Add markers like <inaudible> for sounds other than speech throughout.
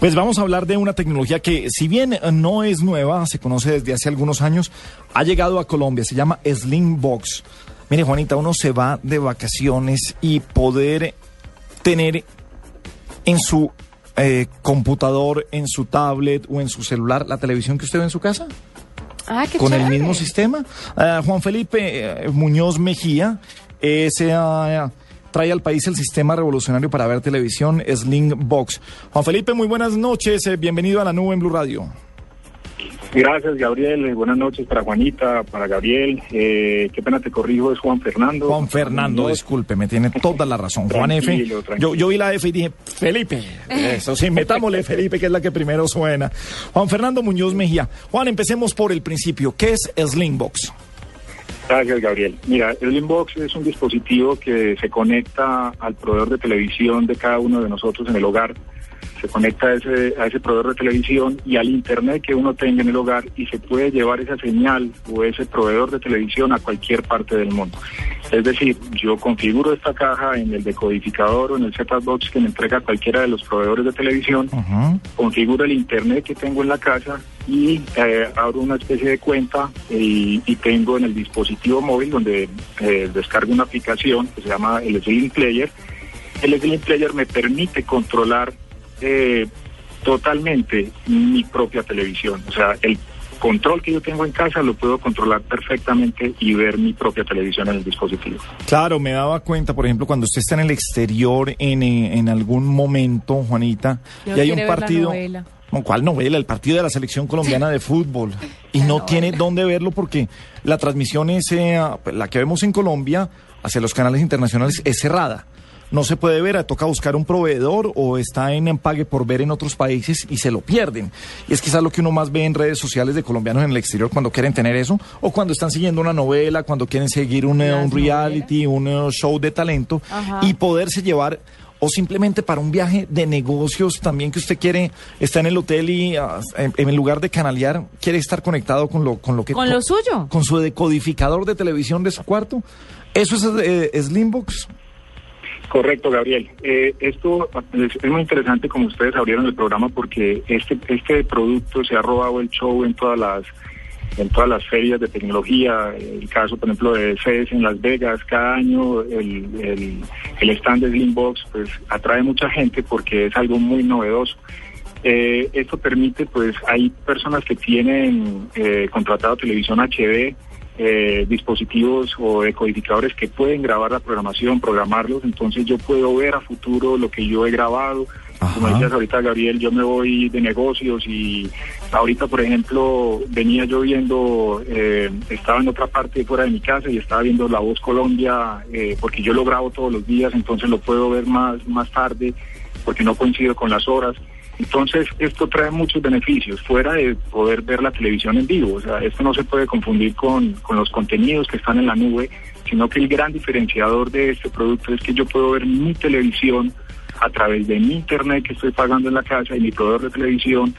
Pues vamos a hablar de una tecnología que, si bien no es nueva, se conoce desde hace algunos años, ha llegado a Colombia, se llama Slimbox. Mire, Juanita, uno se va de vacaciones y poder tener en su eh, computador, en su tablet o en su celular la televisión que usted ve en su casa. Ah, qué con el mismo sistema. Ah, Juan Felipe eh, Muñoz Mejía eh, se ah, trae al país el sistema revolucionario para ver televisión Slingbox. Juan Felipe, muy buenas noches. eh, bienvenido a la nube en Blue Radio. Gracias, Gabriel. Eh, Buenas noches para Juanita, para Gabriel. Eh, qué pena te corrijo, es Juan Fernando. Juan Fernando, disculpe, me tiene toda la razón. Juan F. Tranquilo, Yo, yo vi la F y dije, Felipe. Eso sí, metámosle Felipe, que es la que primero suena. Juan Fernando Muñoz Mejía. Juan, empecemos por el principio. ¿Qué es Slingbox? Gracias, Gabriel. Mira, el Inbox es un dispositivo que se conecta al proveedor de televisión de cada uno de nosotros en el hogar. Se conecta a ese, a ese proveedor de televisión y al internet que uno tenga en el hogar y se puede llevar esa señal o ese proveedor de televisión a cualquier parte del mundo. Es decir, yo configuro esta caja en el decodificador o en el set-top box que me entrega cualquiera de los proveedores de televisión Ujú. configuro el internet que tengo en la casa y eh, abro una especie de cuenta y, y tengo en el dispositivo móvil donde eh, descargo una aplicación que se llama el Sling Player. El Sling Player me permite controlar eh, totalmente mi propia televisión. O sea, el control que yo tengo en casa lo puedo controlar perfectamente y ver mi propia televisión en el dispositivo. Claro, me daba cuenta, por ejemplo, cuando usted está en el exterior en, eh, en algún momento, Juanita, No y hay un partido... ¿Cuál novela? El partido de la selección colombiana de fútbol. Y no tiene dónde verlo porque la transmisión es, eh, la que vemos en Colombia hacia los canales internacionales es cerrada. No se puede ver, toca buscar un proveedor o está en empague por ver en otros países y se lo pierden. Y es quizás lo que uno más ve en redes sociales de colombianos en el exterior cuando quieren tener eso, o cuando están siguiendo una novela, cuando quieren seguir un, eh, un reality, un eh, show de talento Ajá. y poderse llevar o simplemente para un viaje de negocios también que usted quiere está en el hotel y ah, en, en lugar de canalear quiere estar conectado con lo con lo que Con lo suyo. con su decodificador de televisión de su cuarto eso es eh, Slimbox Correcto, Gabriel. Eh, esto es, muy interesante como ustedes abrieron el programa porque este este producto se ha robado el show en todas las en todas las ferias de tecnología. El caso, por ejemplo, de CES en Las Vegas, cada año el, el, el stand de Slimbox pues atrae mucha gente porque es algo muy novedoso. Eh, esto permite, pues, hay personas que tienen eh, contratado televisión HD, eh, dispositivos o decodificadores que pueden grabar la programación, programarlos, entonces yo puedo ver a futuro lo que yo he grabado. Como Ajá. decías ahorita, Gabriel, yo me voy de negocios y ahorita, por ejemplo, venía yo viendo, eh, estaba en otra parte fuera de mi casa y estaba viendo La Voz Colombia, eh, porque yo lo grabo todos los días, entonces lo puedo ver más, más tarde, porque no coincido con las horas. Entonces, esto trae muchos beneficios, fuera de poder ver la televisión en vivo. O sea, esto no se puede confundir con, con los contenidos que están en la nube, sino que el gran diferenciador de este producto es que yo puedo ver mi televisión a través de mi internet que estoy pagando en la casa y mi proveedor de televisión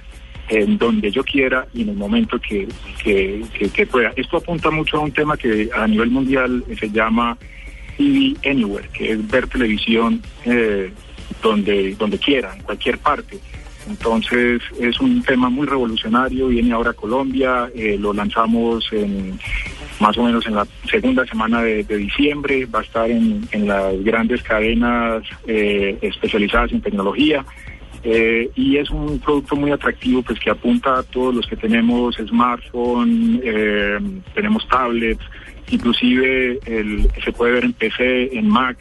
en donde yo quiera y en el momento que, que, pueda. Esto apunta mucho a un tema que a nivel mundial se llama TV Anywhere, que es ver televisión eh, donde, donde quiera, en cualquier parte. Entonces es un tema muy revolucionario, viene ahora a Colombia, eh, lo lanzamos en más o menos en la segunda semana de, diciembre, va a estar en, las grandes cadenas eh, especializadas en tecnología. Eh, y es un producto muy atractivo pues que apunta a todos los que tenemos smartphone, tenemos tablets, inclusive el, se puede ver en PC, en Mac,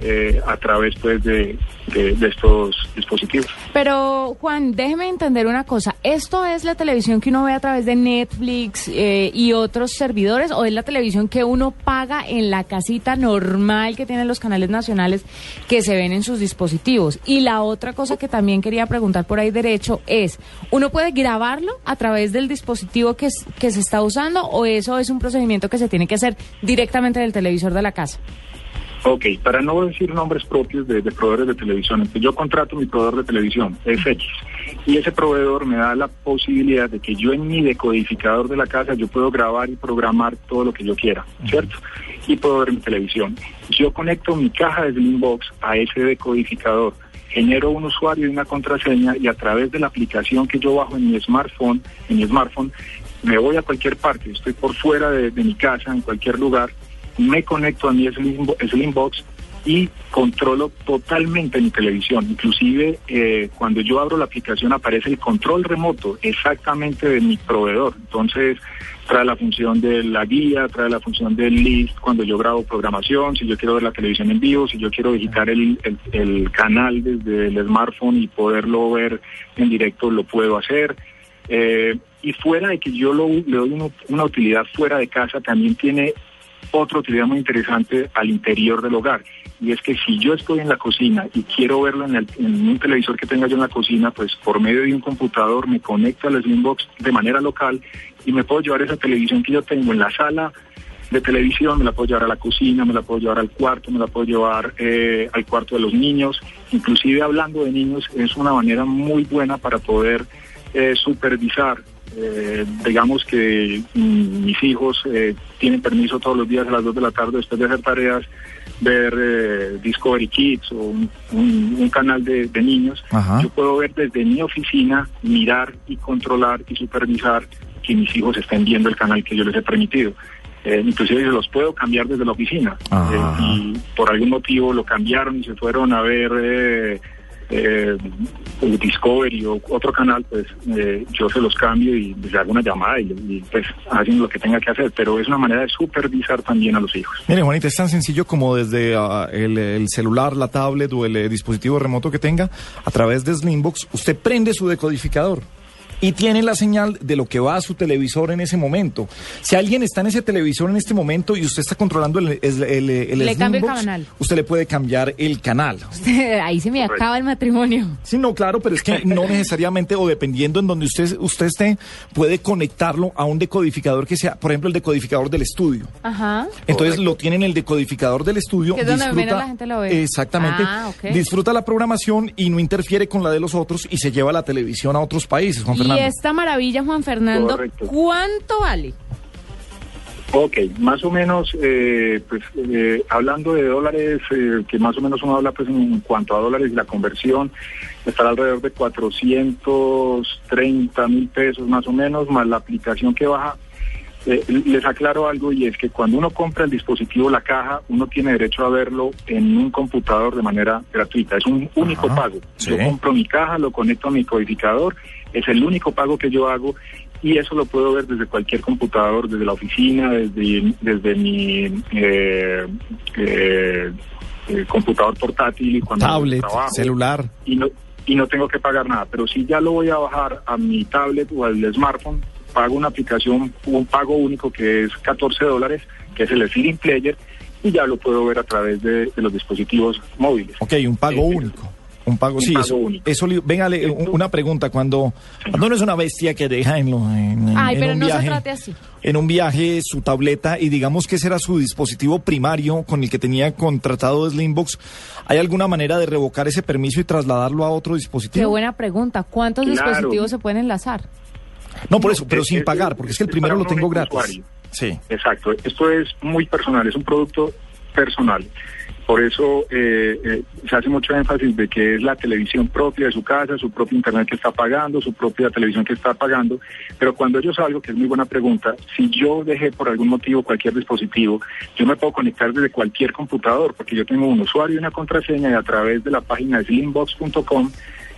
eh, a través pues de, de- de estos dispositivos. Pero, Juan, déjeme entender una cosa. ¿Esto es la televisión que uno ve a través de Netflix eh, y otros servidores o es la televisión que uno paga en la casita normal que tienen los canales nacionales que se ven en sus dispositivos? Y la otra cosa que también quería preguntar por ahí derecho es, ¿uno puede grabarlo a través del dispositivo que, es- que se está usando o eso es un procedimiento que se tiene que hacer directamente del televisor de la casa? Ok, para no decir nombres propios de, de proveedores de televisión, entonces yo contrato mi proveedor de televisión, es X, y ese proveedor me da la posibilidad de que yo en mi decodificador de la casa yo puedo grabar y programar todo lo que yo quiera, ¿cierto? Y puedo ver mi televisión. Yo conecto mi caja de Slimbox a ese decodificador genero un usuario y una contraseña y a través de la aplicación que yo bajo en mi smartphone, en mi smartphone, me voy a cualquier parte, estoy por fuera de, mi casa, en cualquier lugar, me conecto a mi Slimbox y controlo totalmente mi televisión. Inclusive eh, cuando yo abro la aplicación aparece el control remoto exactamente de mi proveedor. Entonces trae la función de la guía, trae la función del list cuando yo grabo programación, si yo quiero ver la televisión en vivo, si yo quiero visitar el, el, canal desde el smartphone y poderlo ver en directo, lo puedo hacer. Eh, y fuera de que yo lo, le doy una utilidad fuera de casa, también tiene otra utilidad muy interesante al interior del hogar. Y es que si yo estoy en la cocina y quiero verlo en, un televisor que tenga yo en la cocina, pues por medio de un computador me conecto al Slimbox de manera local y me puedo llevar esa televisión que yo tengo en la sala de televisión, me la puedo llevar a la cocina, me la puedo llevar al cuarto, me la puedo llevar eh, al cuarto de los niños. Inclusive hablando de niños, es una manera muy buena para poder eh, supervisar eh, digamos que mm, mis hijos eh, tienen permiso todos los días a las 2 de la tarde después de hacer tareas, ver eh, Discovery Kids o un, canal de, niños. Yo puedo ver desde mi oficina, mirar y controlar y supervisar que mis hijos estén viendo el canal que yo les he permitido. Eh, inclusive se los puedo cambiar desde la oficina. y por algún motivo lo cambiaron y se fueron a ver eh, Discovery o otro canal, pues eh, yo se los cambio y les hago una llamada y, pues hacen lo que tenga que hacer, pero es una manera de supervisar también a los hijos. Mire, Juanita, es tan sencillo como desde ah, el, celular, la tablet o el eh, dispositivo remoto que tenga, a través de Slimbox, usted prende su decodificador y tiene la señal de lo que va a su televisor en ese momento. Si alguien está en ese televisor en este momento y usted está controlando el, el, el, le cambia el canal. usted le puede cambiar el canal. ahí se me acaba el matrimonio. Sí, no, claro, pero es que no necesariamente o dependiendo en donde usted, usted esté, puede conectarlo a un decodificador que sea, por ejemplo, el decodificador del estudio. Ajá. Entonces lo tiene en el decodificador del estudio. Que es donde disfruta, la gente lo ve. Exactamente. Ah, disfruta la programación y no interfiere con la de los otros y se lleva la televisión a otros países, Juan Fernando. Y esta maravilla, Juan Fernando, ¿cuánto vale? Ok, más o menos, eh, pues eh, hablando de dólares, eh, que más o menos uno habla pues en cuanto a dólares y la conversión, estará alrededor de 430 mil pesos más o menos, más la aplicación que baja. les aclaro algo y es que cuando uno compra el dispositivo, la caja, uno tiene derecho a verlo en un computador de manera gratuita. Es un único pago. Yo compro mi caja, lo conecto a mi codificador es el único pago que yo hago y eso lo puedo ver desde cualquier computador, desde la oficina, desde, desde mi eh, eh, eh, computador portátil y cuando tablet, trabajo, celular y no y no tengo que pagar nada. Pero si ya lo voy a bajar a mi tablet o al smartphone, pago una aplicación, un pago único que es 14 dólares, que es el Slim Player y ya lo puedo ver a través de, los dispositivos móviles. Ok, un pago único. Un pago, sí, eso, eso, véngale, una pregunta, cuando, cuando uno es una bestia que deja en, lo, en, Ay, pero un no viaje, se trate así. en un viaje su tableta y digamos que ese era su dispositivo primario con el que tenía contratado Slimbox, ¿hay alguna manera de revocar ese permiso y trasladarlo a otro dispositivo? Qué buena pregunta, ¿cuántos dispositivos se pueden enlazar? No, por eso, pero sin pagar, porque es que el primero lo tengo gratis. Sí. Exacto, esto es muy personal, es un producto personal. Por eso eh, eh, se hace mucho énfasis de que es la televisión propia de su casa, su propio internet que está pagando, su propia televisión que está pagando. Pero cuando yo salgo, que es muy buena pregunta, si yo dejé por algún motivo cualquier dispositivo, yo me puedo conectar desde cualquier computador, porque yo tengo un usuario y una contraseña y a través de la página slimbox.com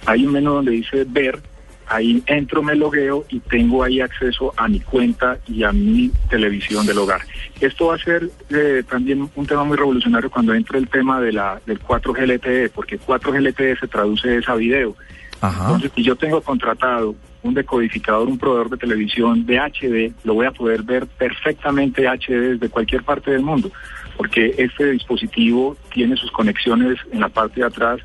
hay un menú donde dice ver ahí entro, me logueo y tengo ahí acceso a mi cuenta y a mi televisión del hogar. Esto va a ser eh, también un tema muy revolucionario cuando entre el tema de la, del 4G LTE, porque 4G LTE se traduce esa video. Entonces, si yo tengo contratado un decodificador, un proveedor de televisión de HD, lo voy a poder ver perfectamente HD desde cualquier parte del mundo, porque este dispositivo tiene sus conexiones en la parte de atrás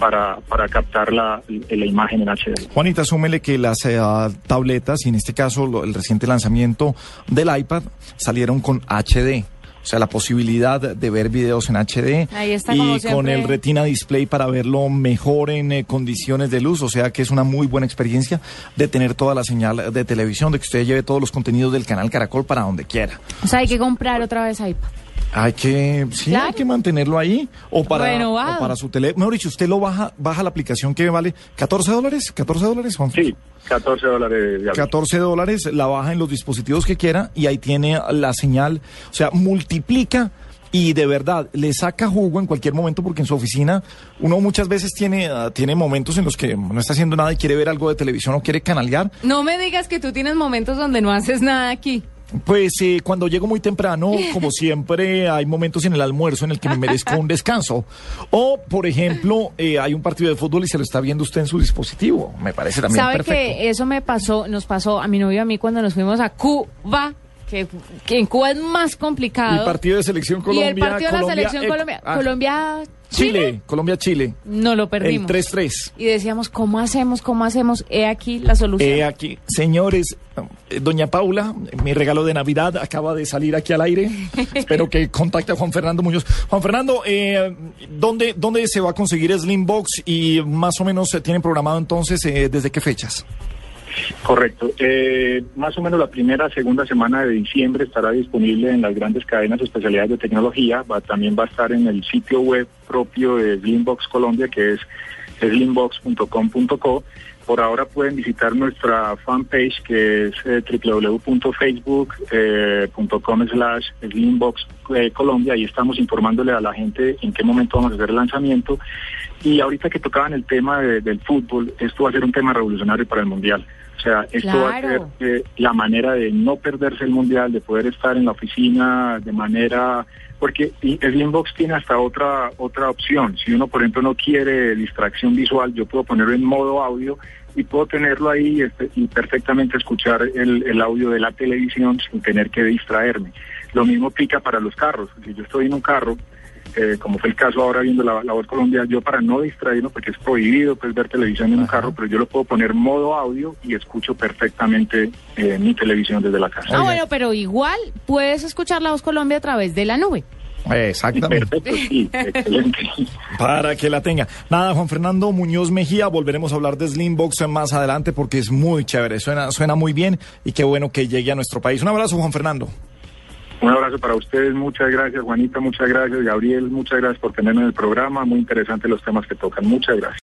para, para captar la, la imagen en HD. Juanita, súmele que las eh, tabletas, y en este caso el reciente lanzamiento del iPad, salieron con HD. O sea, la posibilidad de ver videos en HD y con el Retina Display para verlo mejor en eh, condiciones de luz. O sea, que es una muy buena experiencia de tener toda la señal de televisión, de que usted lleve todos los contenidos del canal Caracol para donde quiera. O sea, hay que comprar otra vez iPad. Hay que, sí, Claro. hay que mantenerlo ahí. O para, o para su teléfono. Mejor dicho, usted lo baja, baja la aplicación que vale 14 dólares. 14 dólares, Juan. Sí, 14 dólares. Gabriel. 14 dólares, la baja en los dispositivos que quiera y ahí tiene la señal, o sea, multiplica y de verdad le saca jugo en cualquier momento porque en su oficina uno muchas veces tiene, ah, tiene momentos en los que no está haciendo nada y quiere ver algo de televisión o quiere canalear. No me digas que tú tienes momentos donde no haces nada aquí. Pues eh, cuando llego muy temprano, como <laughs> siempre, hay momentos en el almuerzo en el que me merezco un descanso. O, por ejemplo, eh, hay un partido de fútbol y se lo está viendo usted en su dispositivo. Me parece también ¿Sabe perfecto. que eso me pasó, nos pasó a mi novio y a mí cuando nos fuimos a Cuba? Que, que en Cuba es más complicado. El partido de selección y Colombia. el partido de la Colombia, selección Colombia, ah, Colombia, Chile, Chile, Colombia-Chile. no lo El perdimos. 3-3. Y decíamos, ¿cómo hacemos? ¿Cómo hacemos? He aquí la solución. Eh, aquí, señores, eh, doña Paula, mi regalo de Navidad acaba de salir aquí al aire. <laughs> Espero que contacte a Juan Fernando Muñoz. Juan Fernando, eh, ¿dónde, ¿dónde se va a conseguir Slimbox y más o menos se tienen programado entonces eh, desde qué fechas? Correcto. Eh, más o menos la primera, segunda semana de diciembre estará disponible en las grandes cadenas de especialidades de tecnología. También va a estar en el sitio web propio de Slimbox Colombia, que es slimbox.com.co. Por ahora pueden visitar nuestra fanpage, que es eh, www.facebook.com slash Slimbox eh, Colombia. Ahí estamos informándole a la gente en qué momento vamos a hacer el lanzamiento. Y ahorita que tocaban el tema de- del fútbol, esto va a ser un tema revolucionario para el Mundial. O sea, esto va a ser eh, la manera de no perderse el Mundial, de poder estar en la oficina de manera... Porque el inbox tiene hasta otra otra opción. Si uno, por ejemplo, no quiere distracción visual, yo puedo ponerlo en modo audio y puedo tenerlo ahí este, y perfectamente escuchar el, el audio de la televisión sin tener que distraerme. Lo mismo aplica para los carros. Si yo estoy en un carro, eh, como fue el caso ahora viendo la, la voz Colombia, yo para no distraerme, porque es prohibido pues, ver televisión en un carro, pero yo lo puedo poner modo audio y escucho perfectamente eh, mi televisión desde la casa. Ah, bueno, pero igual puedes escuchar La Voz Colombia a través de la nube. Exactamente. Perfecto, sí, excelente. <laughs> Para que la tenga. Nada, Juan Fernando Muñoz Mejía, volveremos a hablar de Slimbox más adelante porque es muy chévere, suena, suena muy bien y qué bueno que llegue a nuestro país. Un abrazo, Juan Fernando. Un abrazo para ustedes, muchas gracias Juanita, muchas gracias Gabriel, muchas gracias por tenerme en el programa, muy interesantes los temas que tocan, muchas gracias.